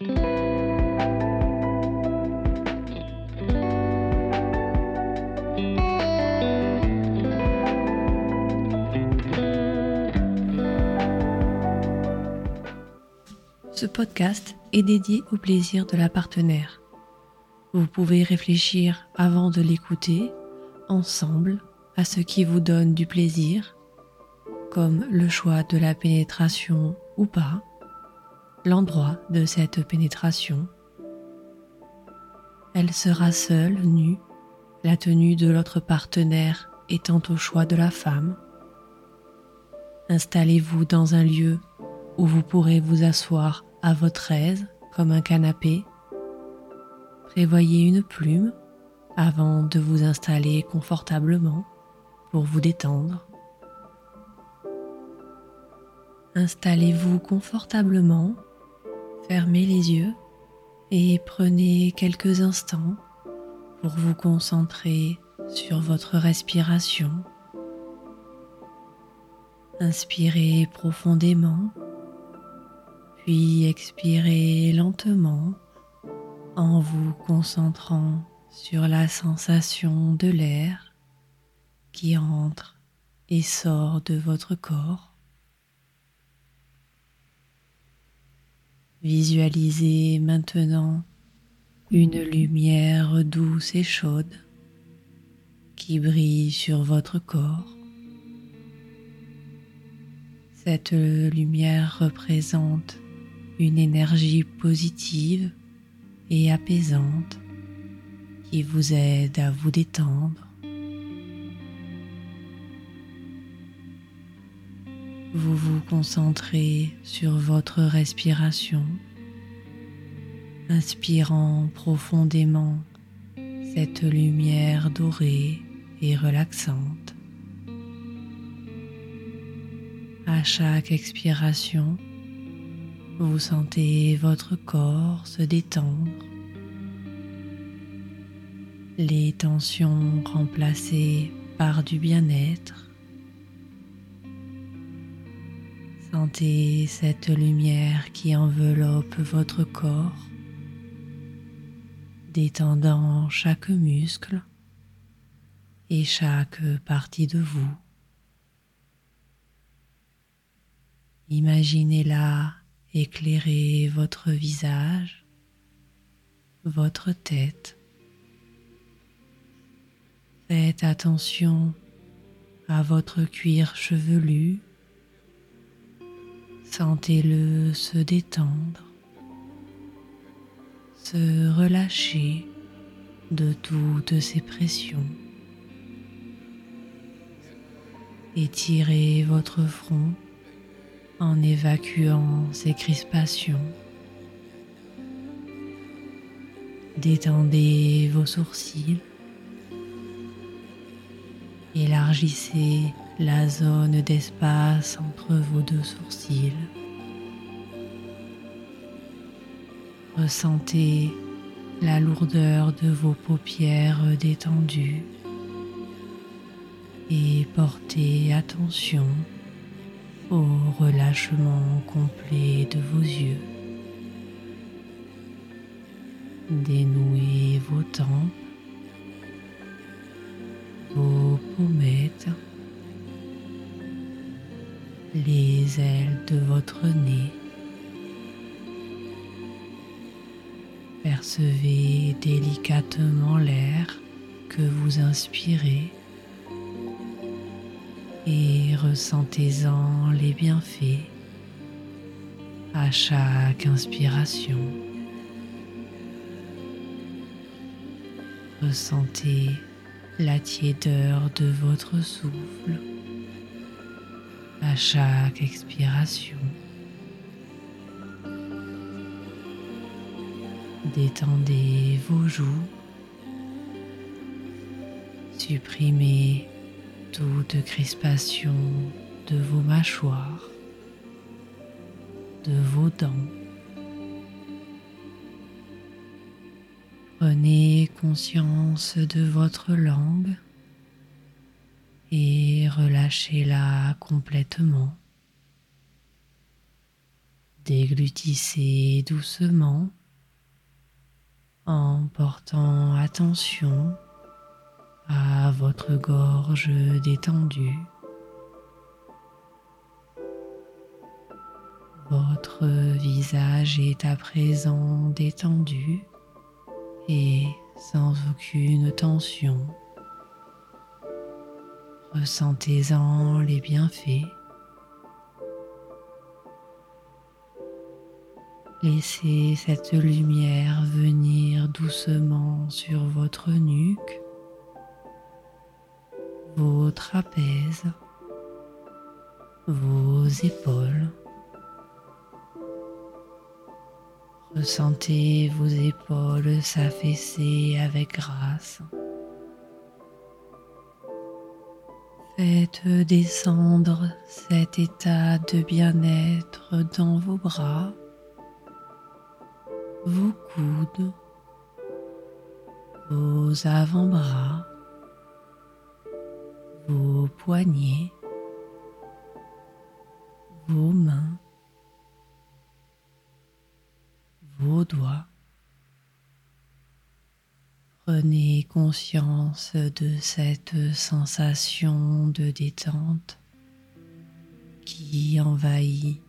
Ce podcast est dédié au plaisir de la partenaire. Vous pouvez réfléchir avant de l'écouter ensemble à ce qui vous donne du plaisir, comme le choix de la pénétration ou pas, l'endroit de cette pénétration. Elle sera seule, nue, la tenue de l'autre partenaire étant au choix de la femme. Installez-vous dans un lieu où vous pourrez vous asseoir à votre aise comme un canapé. Prévoyez une plume avant de vous installer confortablement pour vous détendre. Installez-vous confortablement, fermez les yeux et prenez quelques instants pour vous concentrer sur votre respiration. Inspirez profondément puis expirez lentement en vous concentrant sur la sensation de l'air qui entre et sort de votre corps. Visualisez maintenant une lumière douce et chaude qui brille sur votre corps. Cette lumière représente une énergie positive et apaisante qui vous aide à vous détendre. Vous vous concentrez sur votre respiration, inspirant profondément cette lumière dorée et relaxante. À chaque expiration, vous sentez votre corps se détendre, les tensions remplacées par du bien-être. Sentez cette lumière qui enveloppe votre corps, détendant chaque muscle et chaque partie de vous. Imaginez-la éclairer votre visage, votre tête. Faites attention à votre cuir chevelu. Sentez-le se détendre, se relâcher de toutes ses pressions. Étirez votre front en évacuant ces crispations. Détendez vos sourcils. Élargissez la zone d'espace entre vos deux sourcils. Ressentez la lourdeur de vos paupières détendues et portez attention au relâchement complet de vos yeux. Dénouez vos tempes, vos pommettes, les ailes de votre nez. Percevez délicatement l'air que vous inspirez et ressentez-en les bienfaits à chaque inspiration. Ressentez la tiédeur de votre souffle à chaque expiration. Détendez vos joues. Supprimez toute crispation de vos mâchoires, de vos dents. Prenez conscience de votre langue et relâchez-la complètement. Déglutissez doucement en portant attention à votre gorge détendue. Votre visage est à présent détendu et sans aucune tension. Ressentez-en les bienfaits. Laissez cette lumière venir doucement sur votre nuque, vos trapèzes, vos épaules. Ressentez vos épaules s'affaisser avec grâce. Faites descendre cet état de bien-être dans vos bras, vos coudes, vos avant-bras, vos poignets, vos mains, vos doigts. Prenez conscience de cette sensation de détente qui envahit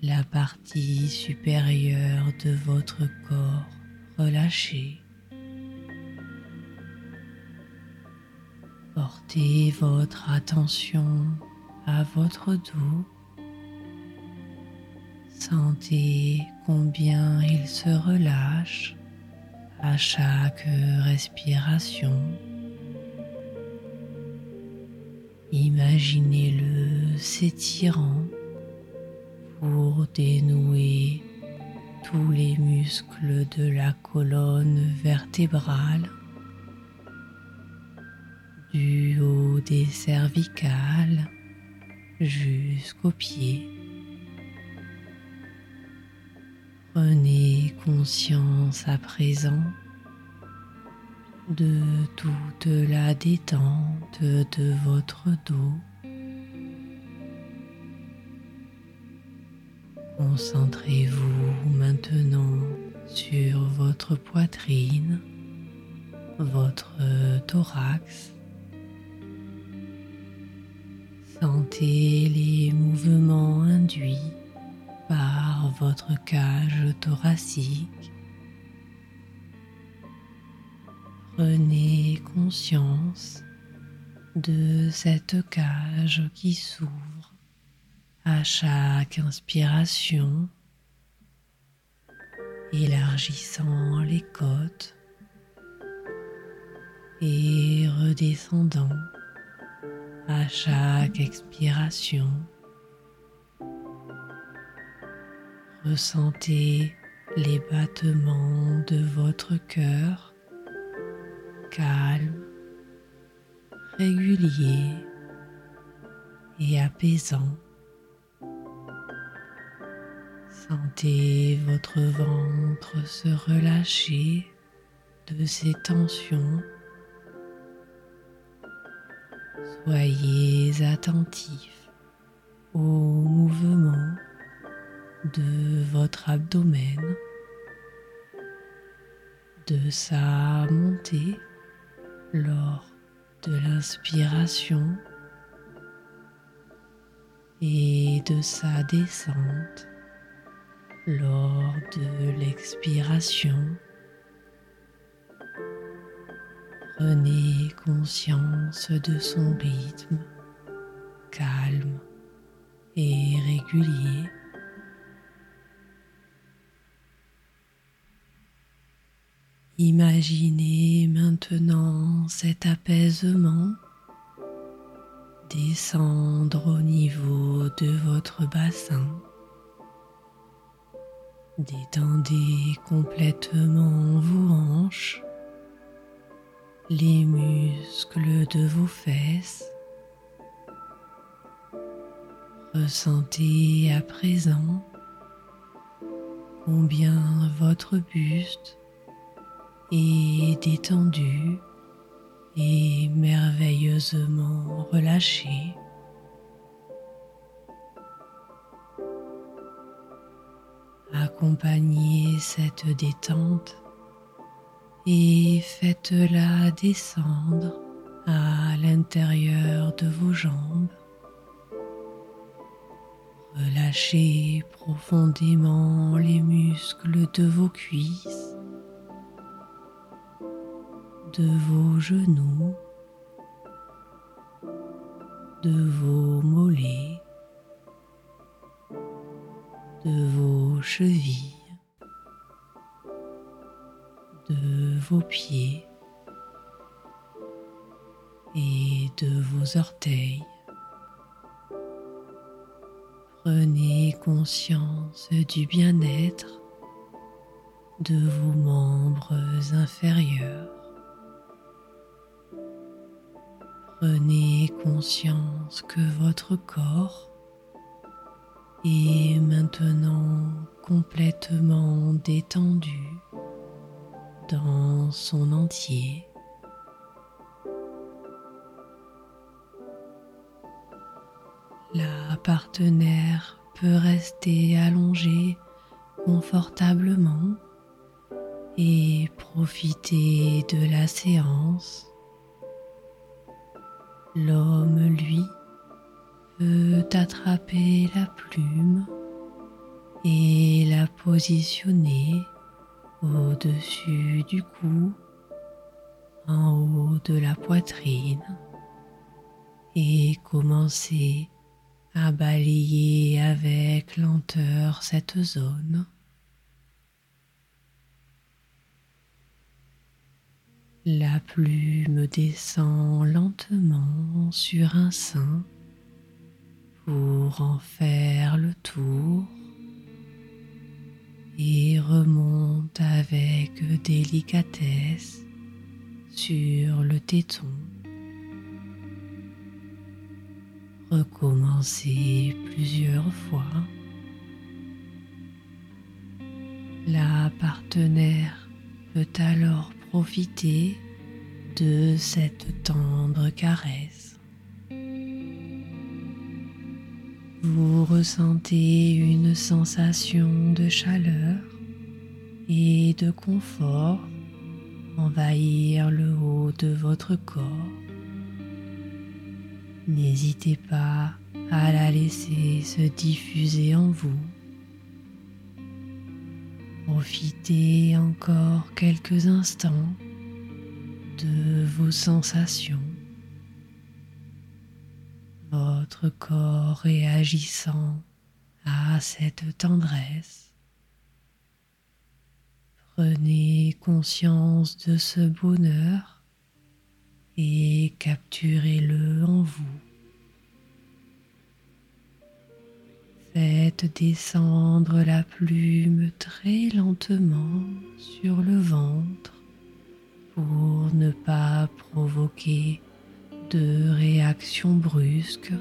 la partie supérieure de votre corps relâché. Portez votre attention à votre dos. Sentez combien il se relâche à chaque respiration. Imaginez-le s'étirant pour dénouer tous les muscles de la colonne vertébrale, du haut des cervicales jusqu'aux pieds. Prenez conscience à présent de toute la détente de votre dos. Concentrez-vous maintenant sur votre poitrine, votre thorax. Sentez les mouvements induits votre cage thoracique. Prenez conscience de cette cage qui s'ouvre à chaque inspiration, élargissant les côtes et redescendant à chaque expiration. Ressentez les battements de votre cœur calme, régulier et apaisant. Sentez votre ventre se relâcher de ses tensions. Soyez attentif aux mouvements de votre abdomen, de sa montée lors de l'inspiration et de sa descente lors de l'expiration. Prenez conscience de son rythme calme et régulier. Imaginez maintenant cet apaisement descendre au niveau de votre bassin. Détendez complètement vos hanches, les muscles de vos fesses. Ressentez à présent combien votre buste et détendu et merveilleusement relâché. accompagner cette détente et faites-la descendre à l'intérieur de vos jambes. Relâchez profondément les muscles de vos cuisses, de vos genoux, de vos mollets, de vos chevilles, de vos pieds et de vos orteils. Prenez conscience du bien-être de vos membres inférieurs. Prenez conscience que votre corps est maintenant complètement détendu dans son entier. La partenaire peut rester allongée confortablement et profiter de la séance. L'homme, lui, peut attraper la plume et la positionner au-dessus du cou, en haut de la poitrine et commencer à balayer avec lenteur cette zone. La plume descend lentement sur un sein pour en faire le tour et remonte avec délicatesse sur le téton. Recommencez plusieurs fois. La partenaire peut alors profiter de cette tendre caresse. Vous ressentez une sensation de chaleur et de confort envahir le haut de votre corps. N'hésitez pas à la laisser se diffuser en vous. Profitez encore quelques instants de vos sensations. Votre corps réagissant à cette tendresse. Prenez conscience de ce bonheur et capturez-le en vous. Faites descendre la plume très lentement sur le ventre pour ne pas provoquer de réaction brusque.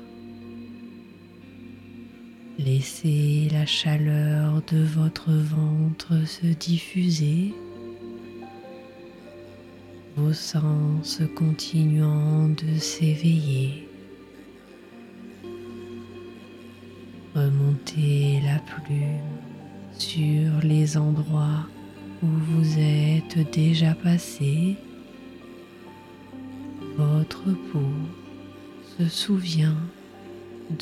Laissez la chaleur de votre ventre se diffuser vos sens continuant de s'éveiller. Remontez la plume sur les endroits où vous êtes déjà passé. Votre peau se souvient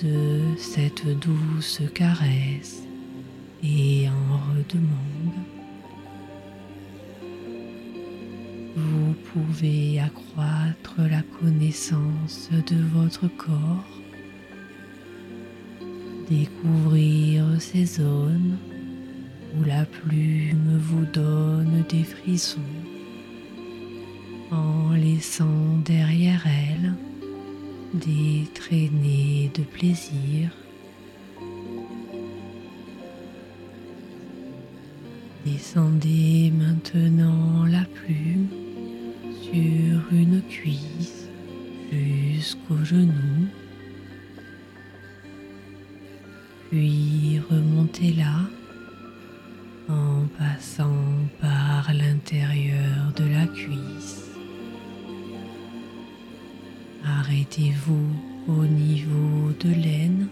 de cette douce caresse et en redemande. vous pouvez accroître la connaissance de votre corps, découvrir ces zones où la plume vous donne des frissons en laissant derrière elle des traînées de plaisir. Descendez maintenant la plume sur une cuisse jusqu'au genou, puis remontez-la en passant par l'intérieur de la cuisse. Arrêtez-vous au niveau de l'aine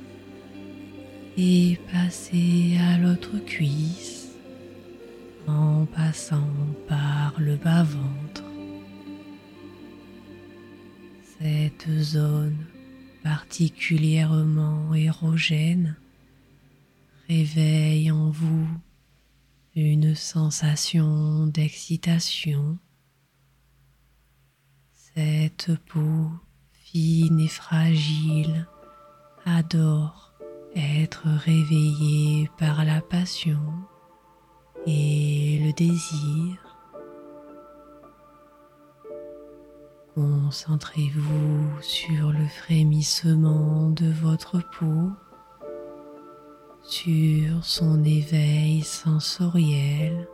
et passez à l'autre cuisse en passant par le bas-ventre. Cette zone particulièrement érogène sensation d'excitation. Cette peau fine et fragile adore être réveillée par la passion et le désir. Concentrez-vous sur le frémissement de votre peau, sur son éveil sensoriel,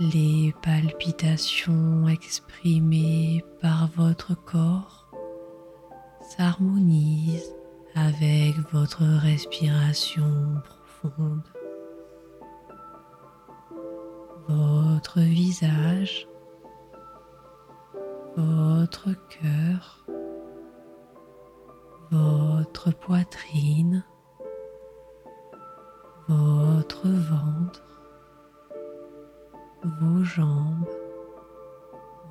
les palpitations exprimées par votre corps s'harmonisent avec votre respiration profonde. Votre visage votre cœur, votre poitrine, votre ventre, vos jambes,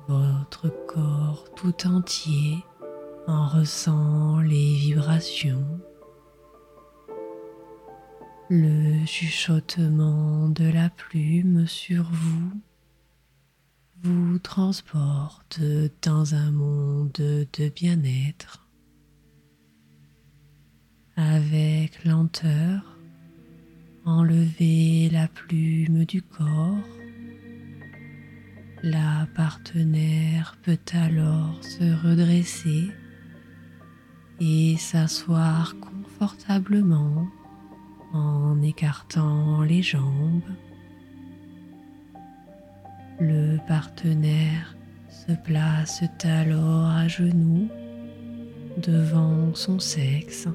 votre corps tout entier en ressent les vibrations, le chuchotement de la plume sur vous vous transporte dans un monde de bien-être. Avec lenteur, enlevez la plume du corps. La partenaire peut alors se redresser et s'asseoir confortablement en écartant les jambes le partenaire se place alors à genoux devant son sexe.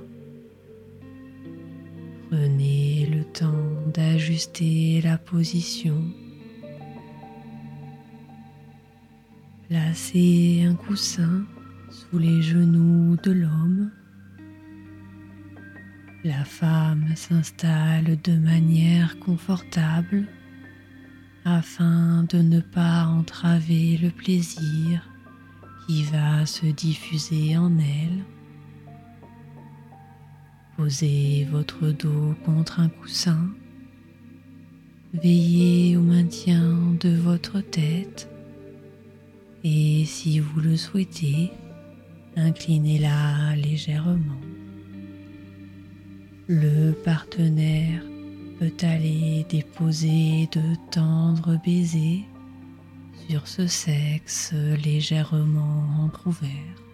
Prenez le temps d'ajuster la position. Placez un coussin sous les genoux de l'homme. La femme s'installe de manière confortable afin de ne pas entraver le plaisir qui va se diffuser en elle. Posez votre dos contre un coussin. Veillez au maintien de votre tête et si vous le souhaitez, inclinez-la légèrement. Le partenaire peut aller déposer de tendres baisers sur ce sexe légèrement entrouvert.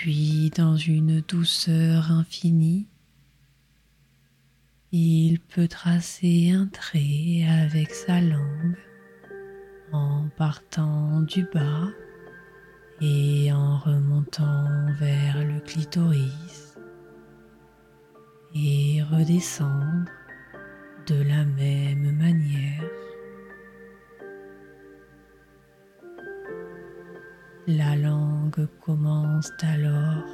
Puis dans une douceur infinie, il peut tracer un trait avec sa langue en partant du bas et en remontant vers le clitoris et redescendre de la même manière. La langue commence alors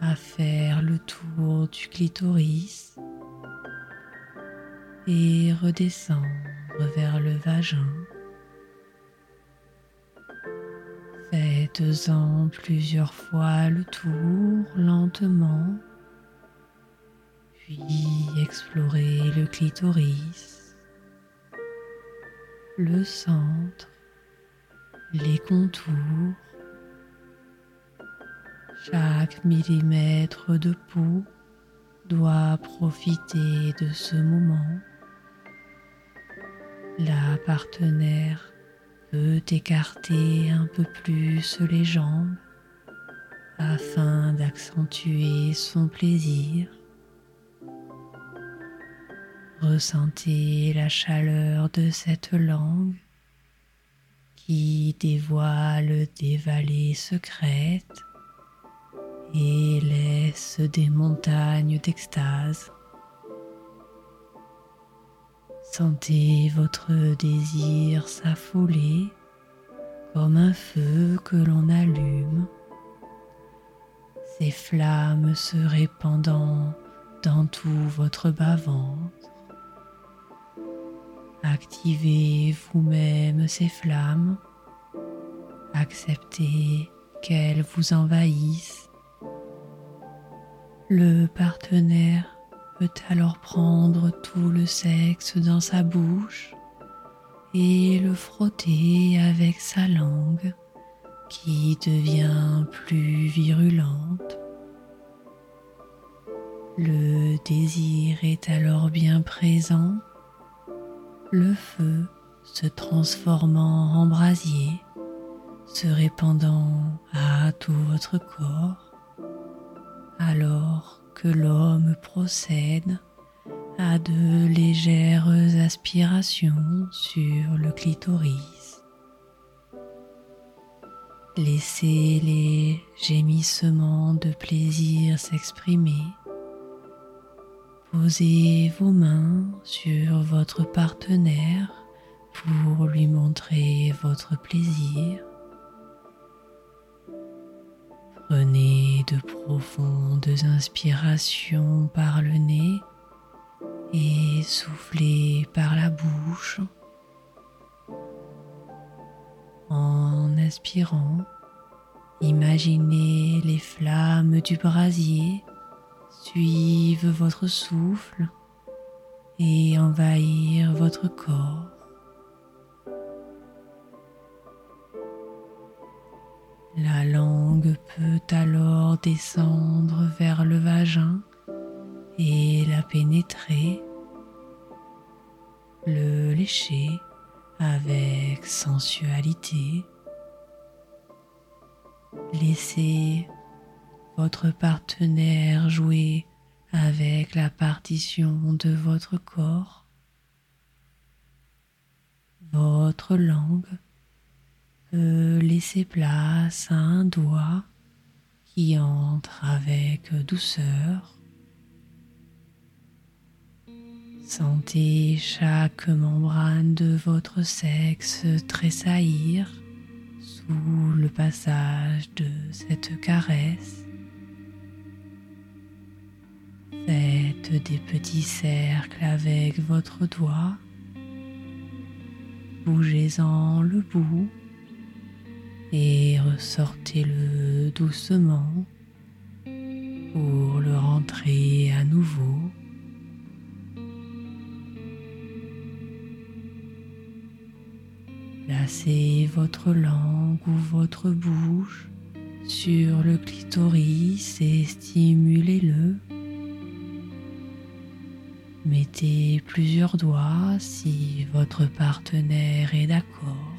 à faire le tour du clitoris et redescendre vers le vagin. Faites-en plusieurs fois le tour lentement puis explorer le clitoris, le centre, les contours. Chaque millimètre de peau doit profiter de ce moment. La partenaire peut écarter un peu plus les jambes afin d'accentuer son plaisir. Ressentez la chaleur de cette langue qui dévoile des vallées secrètes et laisse des montagnes d'extase. Sentez votre désir s'affoler comme un feu que l'on allume, ces flammes se répandant dans tout votre bas-ventre. Activez vous-même ces flammes. Acceptez qu'elles vous envahissent. Le partenaire peut alors prendre tout le sexe dans sa bouche et le frotter avec sa langue qui devient plus virulente. Le désir est alors bien présent, le feu se transformant en brasier, se répandant à tout votre corps, alors que l'homme procède à de légères aspirations sur le clitoris. Laissez les gémissements de plaisir s'exprimer. Posez vos mains sur votre partenaire pour lui montrer votre plaisir. Prenez de profondes inspirations par le nez et soufflez par la bouche. En inspirant, imaginez les flammes du brasier suivre votre souffle et envahir votre corps. La langue peut alors descendre vers le vagin et la pénétrer, le lécher avec sensualité. Laissez votre partenaire jouer avec la partition de votre corps. Votre langue peut laisser place à un doigt qui entre avec douceur. Sentez chaque membrane de votre sexe tressaillir sous le passage de cette caresse. Faites des petits cercles avec votre doigt. Bougez-en le bout et ressortez-le doucement pour le rentrer à nouveau. Placez votre langue ou votre bouche sur le clitoris et stimulez-le. Mettez plusieurs doigts si votre partenaire est d'accord.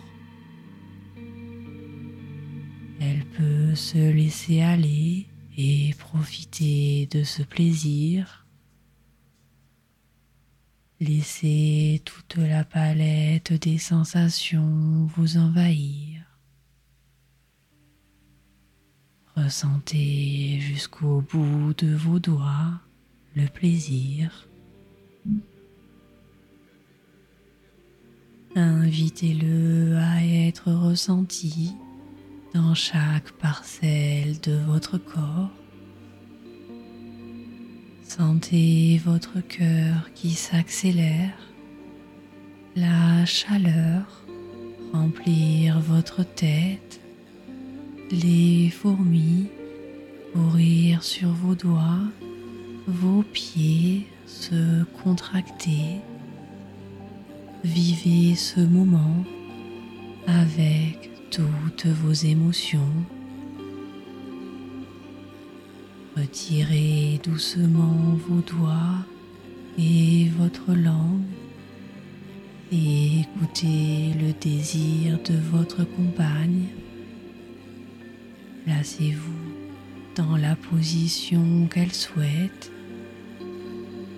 Peut se laisser aller et profiter de ce plaisir. Laissez toute la palette des sensations vous envahir. Ressentez jusqu'au bout de vos doigts le plaisir. Invitez-le à être ressenti dans chaque parcelle de votre corps. Sentez votre cœur qui s'accélère, la chaleur remplir votre tête, les fourmis courir sur vos doigts, vos pieds se contracter. Vivez ce moment avec toutes vos émotions. Retirez doucement vos doigts et votre langue et écoutez le désir de votre compagne. Placez-vous dans la position qu'elle souhaite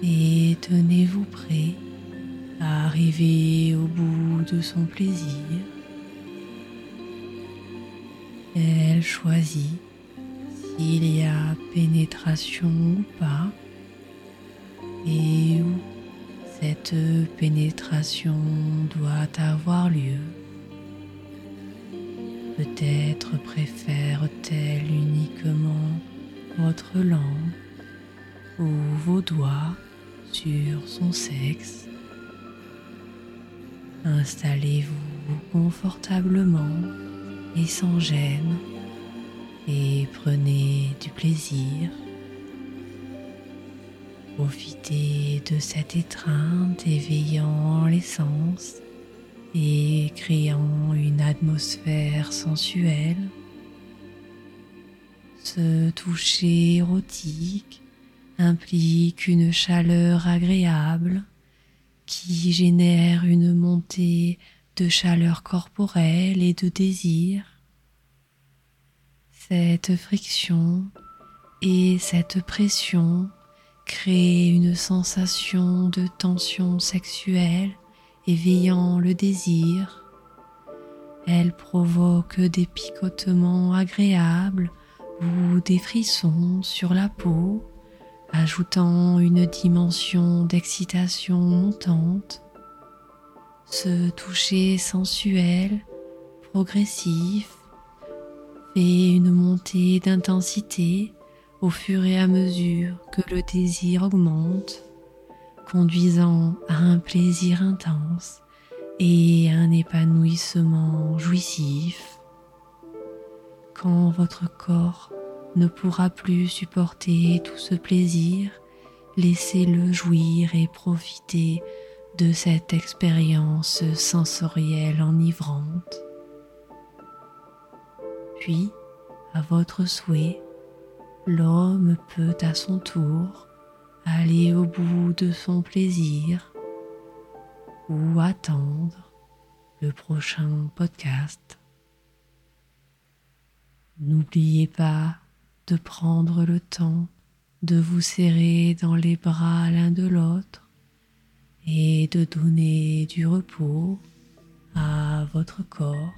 et tenez-vous prêt à arriver au bout de son plaisir. Elle choisit s'il y a pénétration ou pas et où cette pénétration doit avoir lieu. Peut-être préfère-t-elle uniquement votre langue ou vos doigts sur son sexe. Installez-vous confortablement et sans gêne et prenez du plaisir. Profitez de cette étreinte éveillant les sens et créant une atmosphère sensuelle. Ce toucher érotique implique une chaleur agréable qui génère une montée de chaleur corporelle et de désir. Cette friction et cette pression créent une sensation de tension sexuelle éveillant le désir. Elle provoque des picotements agréables ou des frissons sur la peau, ajoutant une dimension d'excitation montante. Ce toucher sensuel, progressif, fait une montée d'intensité au fur et à mesure que le désir augmente conduisant à un plaisir intense et un épanouissement jouissif. Quand votre corps ne pourra plus supporter tout ce plaisir, laissez-le jouir et profiter de cette expérience sensorielle enivrante. Puis, à votre souhait, l'homme peut à son tour aller au bout de son plaisir ou attendre le prochain podcast. N'oubliez pas de prendre le temps de vous serrer dans les bras l'un de l'autre et de donner du repos à votre corps.